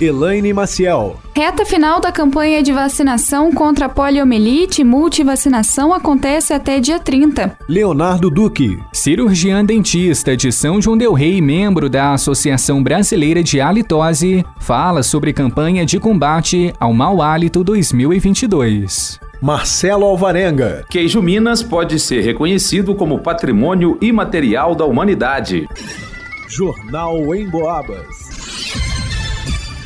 Elaine Maciel. Reta final da campanha de vacinação contra a poliomielite e multivacinação acontece até dia 30. Leonardo Duque. Cirurgiã dentista de São João del Rei, membro da Associação Brasileira de Halitose, fala sobre campanha de combate ao mau hálito 2022. Marcelo Alvarenga. Queijo Minas pode ser reconhecido como patrimônio imaterial da humanidade. Jornal em Boabas.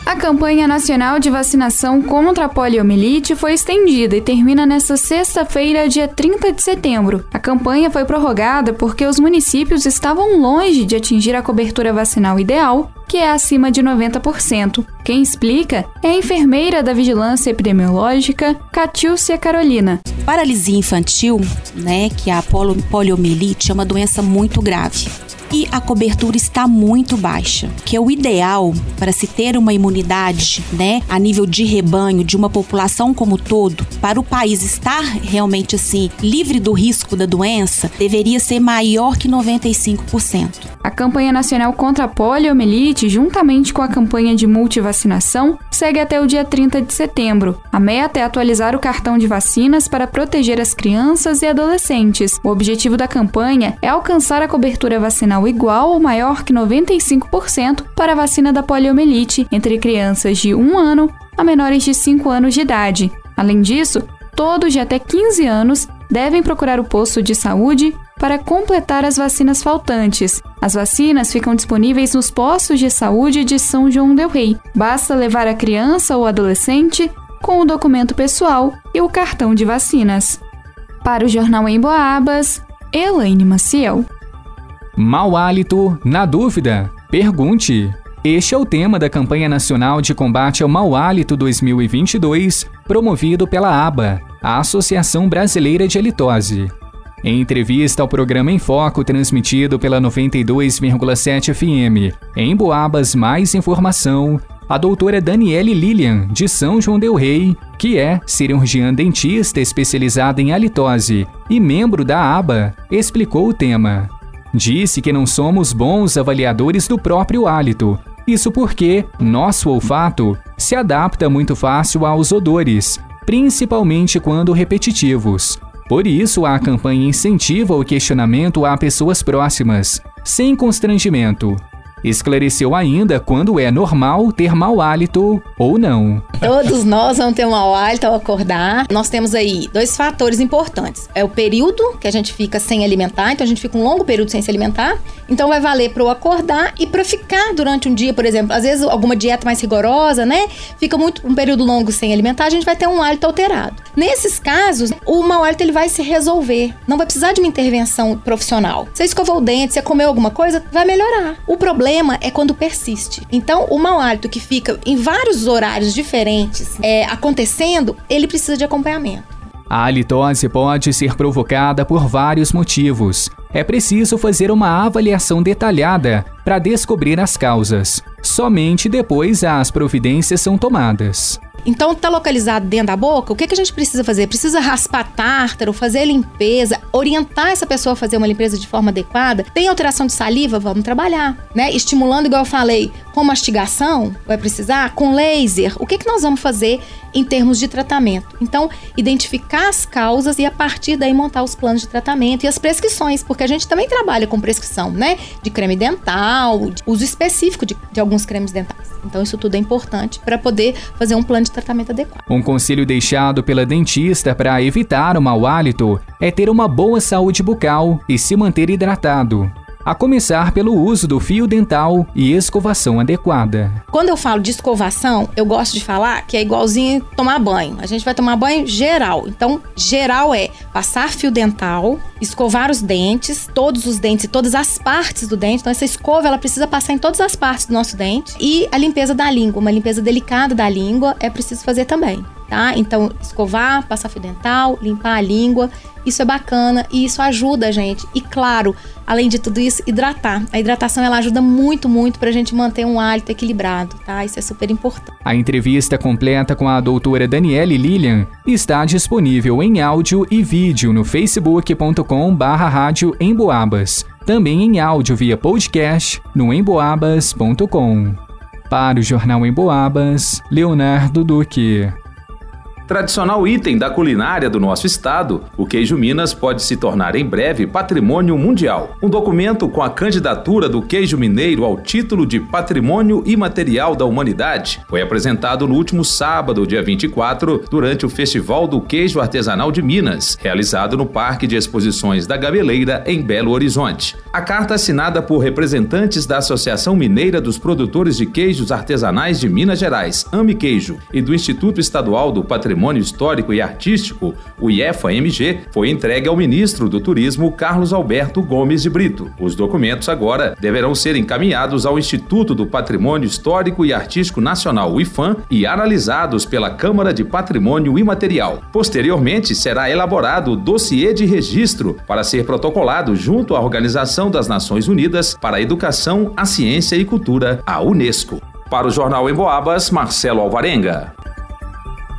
A campanha nacional de vacinação contra a poliomielite foi estendida e termina nesta sexta-feira, dia 30 de setembro. A campanha foi prorrogada porque os municípios estavam longe de atingir a cobertura vacinal ideal, que é acima de 90%. Quem explica é a enfermeira da Vigilância Epidemiológica, Catiúcia Carolina. Paralisia infantil, né, que é a poliomielite, é uma doença muito grave e a cobertura está muito baixa, que é o ideal para se ter uma imunidade, né, a nível de rebanho de uma população como todo, para o país estar realmente assim livre do risco da doença, deveria ser maior que 95%. A campanha nacional contra a poliomielite, juntamente com a campanha de multivacinação, segue até o dia 30 de setembro. A meta é atualizar o cartão de vacinas para proteger as crianças e adolescentes. O objetivo da campanha é alcançar a cobertura vacinal igual ou maior que 95% para a vacina da poliomielite entre crianças de 1 ano a menores de 5 anos de idade. Além disso, todos de até 15 anos devem procurar o posto de saúde para completar as vacinas faltantes. As vacinas ficam disponíveis nos postos de saúde de São João del Rei. Basta levar a criança ou adolescente com o documento pessoal e o cartão de vacinas. Para o Jornal em Boabas, Elaine Maciel. Mau hálito, na dúvida? Pergunte. Este é o tema da campanha nacional de combate ao mau hálito 2022, promovido pela ABA, a Associação Brasileira de Halitose. Em entrevista ao programa Em Foco, transmitido pela 92,7 FM, em Boabas Mais Informação, a doutora Daniele Lilian, de São João Del Rei, que é cirurgiã dentista especializada em halitose e membro da ABA, explicou o tema. Disse que não somos bons avaliadores do próprio hálito, isso porque nosso olfato se adapta muito fácil aos odores, principalmente quando repetitivos, por isso, a campanha incentiva o questionamento a pessoas próximas, sem constrangimento. Esclareceu ainda quando é normal ter mau hálito ou não. Todos nós vamos ter mau hálito ao acordar. Nós temos aí dois fatores importantes. É o período que a gente fica sem alimentar, então a gente fica um longo período sem se alimentar. Então vai valer para o acordar e para ficar durante um dia, por exemplo. Às vezes alguma dieta mais rigorosa, né? Fica muito um período longo sem alimentar, a gente vai ter um hálito alterado. Nesses casos, o mau hálito ele vai se resolver. Não vai precisar de uma intervenção profissional. Você escovou o dente, você comeu alguma coisa, vai melhorar. O problema é quando persiste. Então, o mau hálito que fica em vários horários diferentes é, acontecendo, ele precisa de acompanhamento. A halitose pode ser provocada por vários motivos. É preciso fazer uma avaliação detalhada para descobrir as causas. Somente depois as providências são tomadas. Então, está localizado dentro da boca, o que, que a gente precisa fazer? Precisa raspar tártaro, fazer limpeza, orientar essa pessoa a fazer uma limpeza de forma adequada. Tem alteração de saliva? Vamos trabalhar, né? Estimulando, igual eu falei, com mastigação, vai precisar, com laser. O que, que nós vamos fazer em termos de tratamento? Então, identificar as causas e a partir daí montar os planos de tratamento e as prescrições, porque a gente também trabalha com prescrição, né? De creme dental, de uso específico de, de alguns cremes dentais. Então, isso tudo é importante para poder fazer um plano de tratamento adequado. Um conselho deixado pela dentista para evitar o mau hálito é ter uma boa saúde bucal e se manter hidratado a começar pelo uso do fio dental e escovação adequada. Quando eu falo de escovação, eu gosto de falar que é igualzinho tomar banho. A gente vai tomar banho geral. Então, geral é passar fio dental, escovar os dentes, todos os dentes e todas as partes do dente. Então, essa escova ela precisa passar em todas as partes do nosso dente. E a limpeza da língua, uma limpeza delicada da língua, é preciso fazer também. Tá? Então, escovar, passar fio dental, limpar a língua, isso é bacana e isso ajuda a gente. E claro, além de tudo isso, hidratar. A hidratação ela ajuda muito, muito para a gente manter um hálito equilibrado, tá? Isso é super importante. A entrevista completa com a doutora Daniele Lilian está disponível em áudio e vídeo no facebook.com/barra rádio Emboabas. Também em áudio via podcast no emboabas.com. Para o Jornal Emboabas, Leonardo Duque. Tradicional item da culinária do nosso estado, o queijo Minas pode se tornar em breve patrimônio mundial. Um documento com a candidatura do queijo mineiro ao título de Patrimônio Imaterial da Humanidade foi apresentado no último sábado, dia 24, durante o Festival do Queijo Artesanal de Minas, realizado no Parque de Exposições da Gabeleira, em Belo Horizonte. A carta assinada por representantes da Associação Mineira dos Produtores de Queijos Artesanais de Minas Gerais, AME Queijo, e do Instituto Estadual do Patrimônio Patrimônio Histórico e Artístico, o IEFA-MG, foi entregue ao ministro do Turismo Carlos Alberto Gomes de Brito. Os documentos agora deverão ser encaminhados ao Instituto do Patrimônio Histórico e Artístico Nacional, o IFAM, e analisados pela Câmara de Patrimônio Imaterial. Posteriormente, será elaborado o dossiê de registro para ser protocolado junto à Organização das Nações Unidas para a Educação, a Ciência e Cultura, a Unesco. Para o Jornal em Boabas, Marcelo Alvarenga.